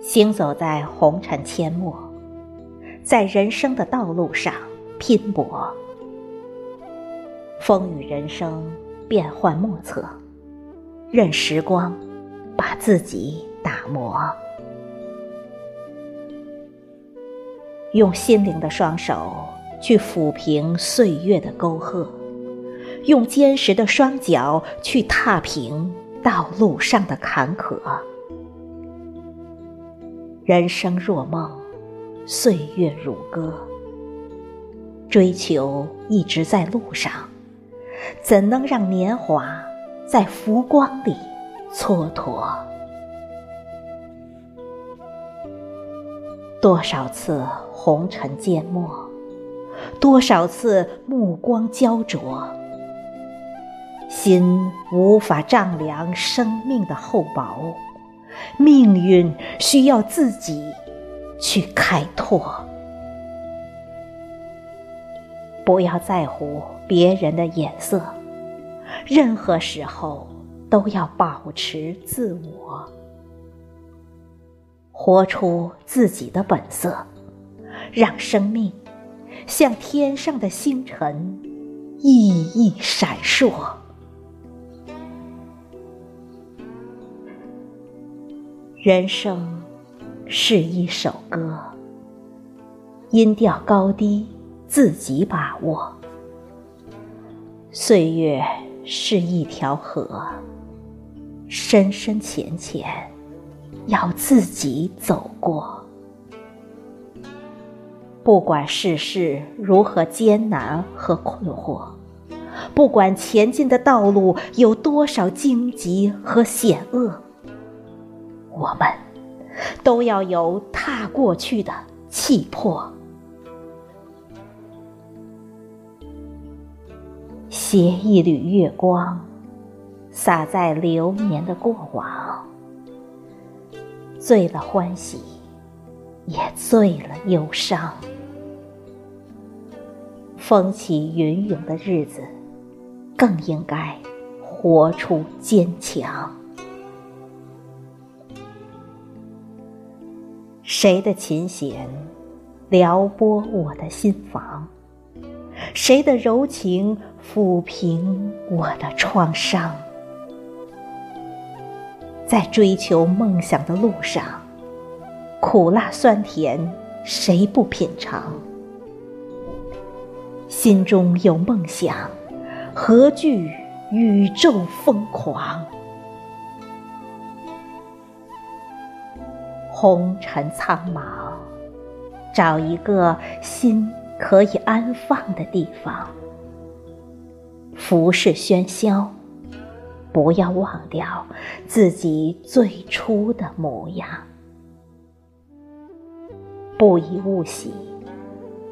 行走在红尘阡陌，在人生的道路上拼搏，风雨人生变幻莫测，任时光把自己打磨，用心灵的双手去抚平岁月的沟壑，用坚实的双脚去踏平道路上的坎坷。人生若梦，岁月如歌。追求一直在路上，怎能让年华在浮光里蹉跎？多少次红尘缄默，多少次目光焦灼，心无法丈量生命的厚薄。命运需要自己去开拓，不要在乎别人的眼色，任何时候都要保持自我，活出自己的本色，让生命像天上的星辰，熠熠闪烁。人生是一首歌，音调高低自己把握；岁月是一条河，深深浅浅要自己走过。不管世事如何艰难和困惑，不管前进的道路有多少荆棘和险恶。我们都要有踏过去的气魄，携一缕月光，洒在流年的过往，醉了欢喜，也醉了忧伤。风起云涌的日子，更应该活出坚强。谁的琴弦撩拨我的心房？谁的柔情抚平我的创伤？在追求梦想的路上，苦辣酸甜谁不品尝？心中有梦想，何惧宇宙疯狂？红尘苍茫，找一个心可以安放的地方。浮世喧嚣，不要忘掉自己最初的模样。不以物喜，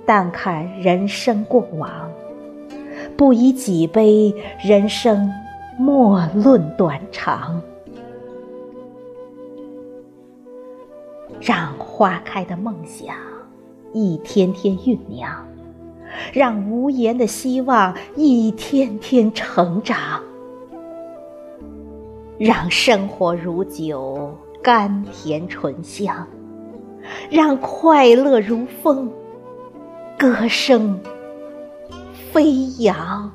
但看人生过往；不以己悲，人生莫论短长。让花开的梦想一天天酝酿，让无言的希望一天天成长，让生活如酒，甘甜醇香，让快乐如风，歌声飞扬。